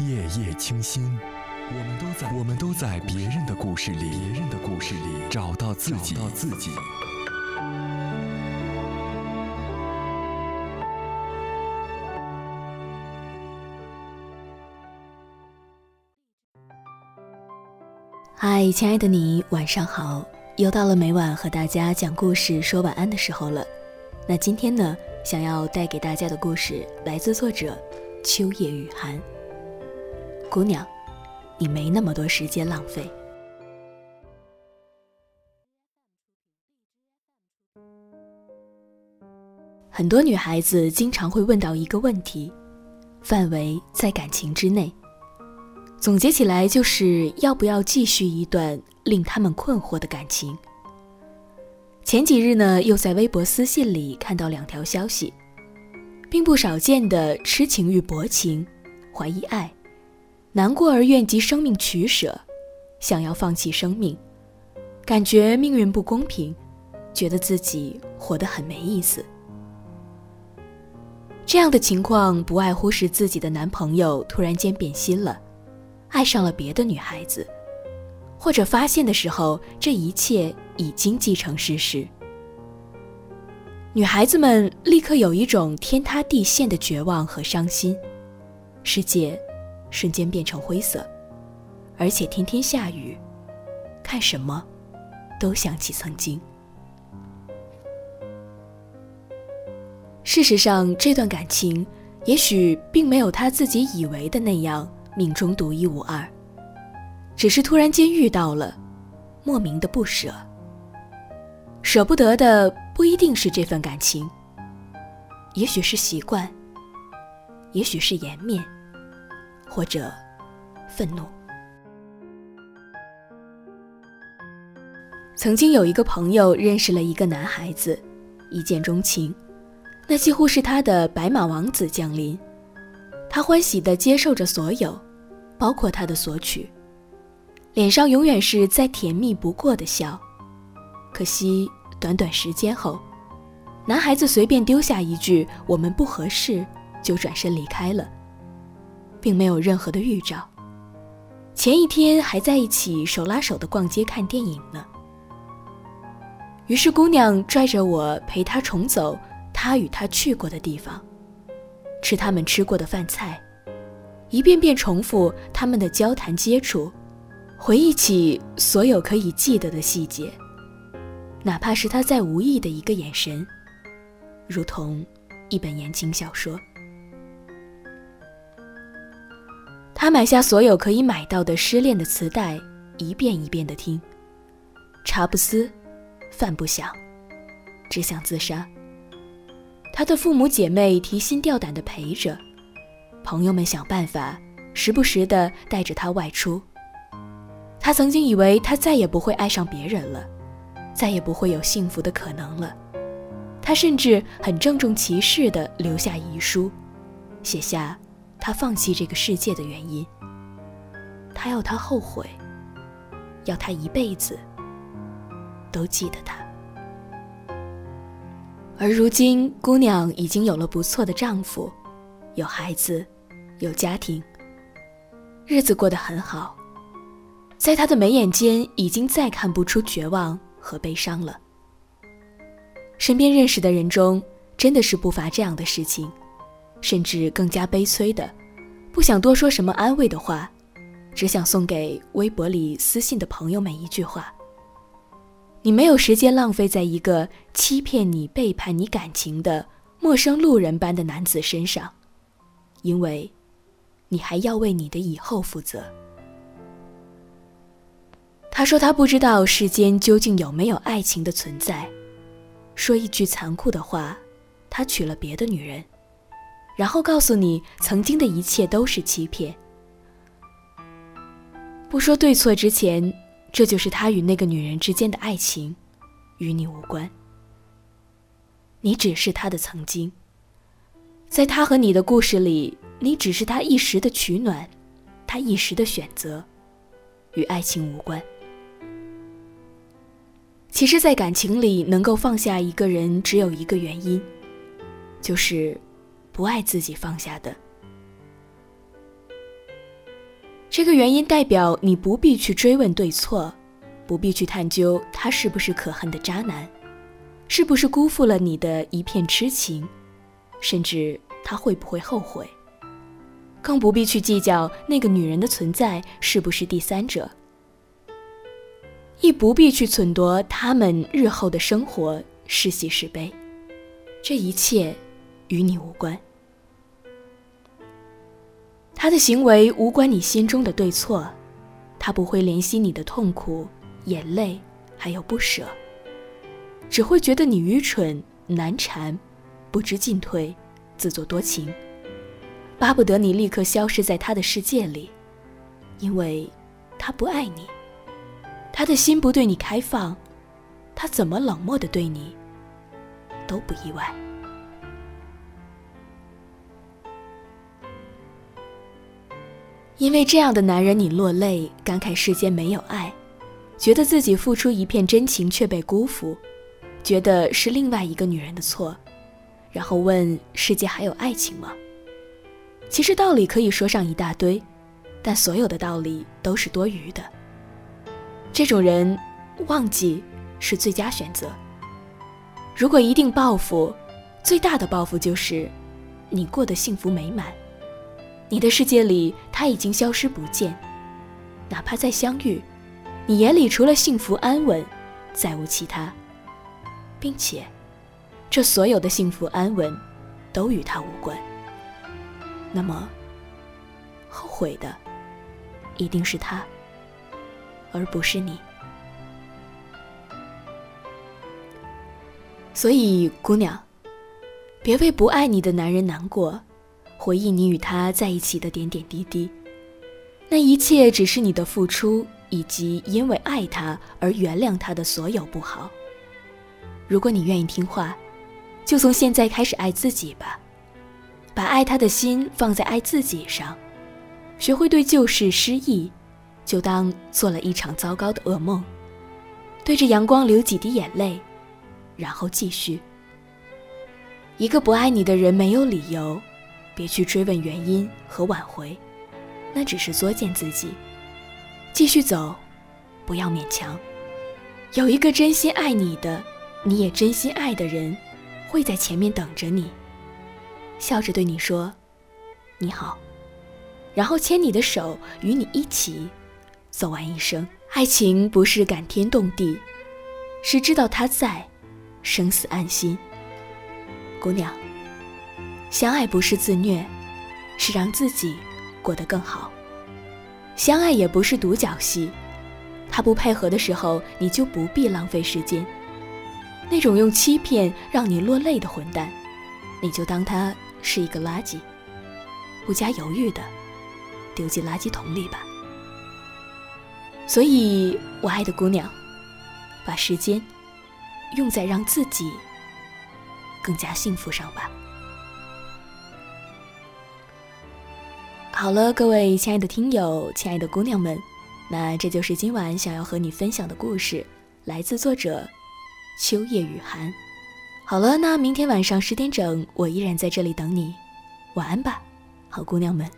夜夜清心，我们都在我们都在别人的故事里，别人的故事里找到自己，找到自己。嗨，亲爱的你，晚上好！又到了每晚和大家讲故事、说晚安的时候了。那今天呢，想要带给大家的故事来自作者秋叶雨涵。姑娘，你没那么多时间浪费。很多女孩子经常会问到一个问题：范围在感情之内。总结起来就是要不要继续一段令他们困惑的感情。前几日呢，又在微博私信里看到两条消息，并不少见的痴情与薄情，怀疑爱，难过而愿及生命取舍，想要放弃生命，感觉命运不公平，觉得自己活得很没意思。这样的情况不外乎是自己的男朋友突然间变心了。爱上了别的女孩子，或者发现的时候，这一切已经既成事实。女孩子们立刻有一种天塌地陷的绝望和伤心，世界瞬间变成灰色，而且天天下雨，看什么都想起曾经。事实上，这段感情也许并没有他自己以为的那样。命中独一无二，只是突然间遇到了，莫名的不舍。舍不得的不一定是这份感情，也许是习惯，也许是颜面，或者愤怒。曾经有一个朋友认识了一个男孩子，一见钟情，那几乎是他的白马王子降临，他欢喜地接受着所有。包括他的索取，脸上永远是再甜蜜不过的笑。可惜短短时间后，男孩子随便丢下一句“我们不合适”，就转身离开了，并没有任何的预兆。前一天还在一起手拉手的逛街看电影呢。于是姑娘拽着我陪她重走她与他去过的地方，吃他们吃过的饭菜。一遍遍重复他们的交谈接触，回忆起所有可以记得的细节，哪怕是他再无意的一个眼神，如同一本言情小说。他买下所有可以买到的失恋的磁带，一遍一遍的听，茶不思，饭不想，只想自杀。他的父母姐妹提心吊胆的陪着。朋友们想办法，时不时的带着他外出。他曾经以为他再也不会爱上别人了，再也不会有幸福的可能了。他甚至很郑重其事的留下遗书，写下他放弃这个世界的原因。他要他后悔，要他一辈子都记得他。而如今，姑娘已经有了不错的丈夫，有孩子。有家庭，日子过得很好，在他的眉眼间已经再看不出绝望和悲伤了。身边认识的人中，真的是不乏这样的事情，甚至更加悲催的，不想多说什么安慰的话，只想送给微博里私信的朋友们一句话：你没有时间浪费在一个欺骗你、背叛你感情的陌生路人般的男子身上，因为。你还要为你的以后负责。他说他不知道世间究竟有没有爱情的存在，说一句残酷的话，他娶了别的女人，然后告诉你曾经的一切都是欺骗。不说对错之前，这就是他与那个女人之间的爱情，与你无关。你只是他的曾经，在他和你的故事里。你只是他一时的取暖，他一时的选择，与爱情无关。其实，在感情里，能够放下一个人，只有一个原因，就是不爱自己放下的。这个原因代表你不必去追问对错，不必去探究他是不是可恨的渣男，是不是辜负了你的一片痴情，甚至他会不会后悔。更不必去计较那个女人的存在是不是第三者，亦不必去忖度他们日后的生活是喜是悲，这一切与你无关。他的行为无关你心中的对错，他不会怜惜你的痛苦、眼泪，还有不舍，只会觉得你愚蠢、难缠、不知进退、自作多情。巴不得你立刻消失在他的世界里，因为，他不爱你，他的心不对你开放，他怎么冷漠的对你，都不意外。因为这样的男人，你落泪，感慨世间没有爱，觉得自己付出一片真情却被辜负，觉得是另外一个女人的错，然后问世界还有爱情吗？其实道理可以说上一大堆，但所有的道理都是多余的。这种人，忘记是最佳选择。如果一定报复，最大的报复就是，你过得幸福美满，你的世界里他已经消失不见，哪怕再相遇，你眼里除了幸福安稳，再无其他，并且，这所有的幸福安稳，都与他无关。那么，后悔的一定是他，而不是你。所以，姑娘，别为不爱你的男人难过，回忆你与他在一起的点点滴滴，那一切只是你的付出，以及因为爱他而原谅他的所有不好。如果你愿意听话，就从现在开始爱自己吧。把爱他的心放在爱自己上，学会对旧事失忆，就当做了一场糟糕的噩梦，对着阳光流几滴眼泪，然后继续。一个不爱你的人没有理由，别去追问原因和挽回，那只是作践自己。继续走，不要勉强。有一个真心爱你的，你也真心爱的人，会在前面等着你。笑着对你说：“你好。”然后牵你的手，与你一起走完一生。爱情不是感天动地，是知道他在，生死安心。姑娘，相爱不是自虐，是让自己过得更好。相爱也不是独角戏，他不配合的时候，你就不必浪费时间。那种用欺骗让你落泪的混蛋，你就当他。是一个垃圾，不加犹豫的丢进垃圾桶里吧。所以，我爱的姑娘，把时间用在让自己更加幸福上吧。好了，各位亲爱的听友，亲爱的姑娘们，那这就是今晚想要和你分享的故事，来自作者秋叶雨涵。好了，那明天晚上十点整，我依然在这里等你。晚安吧，好姑娘们。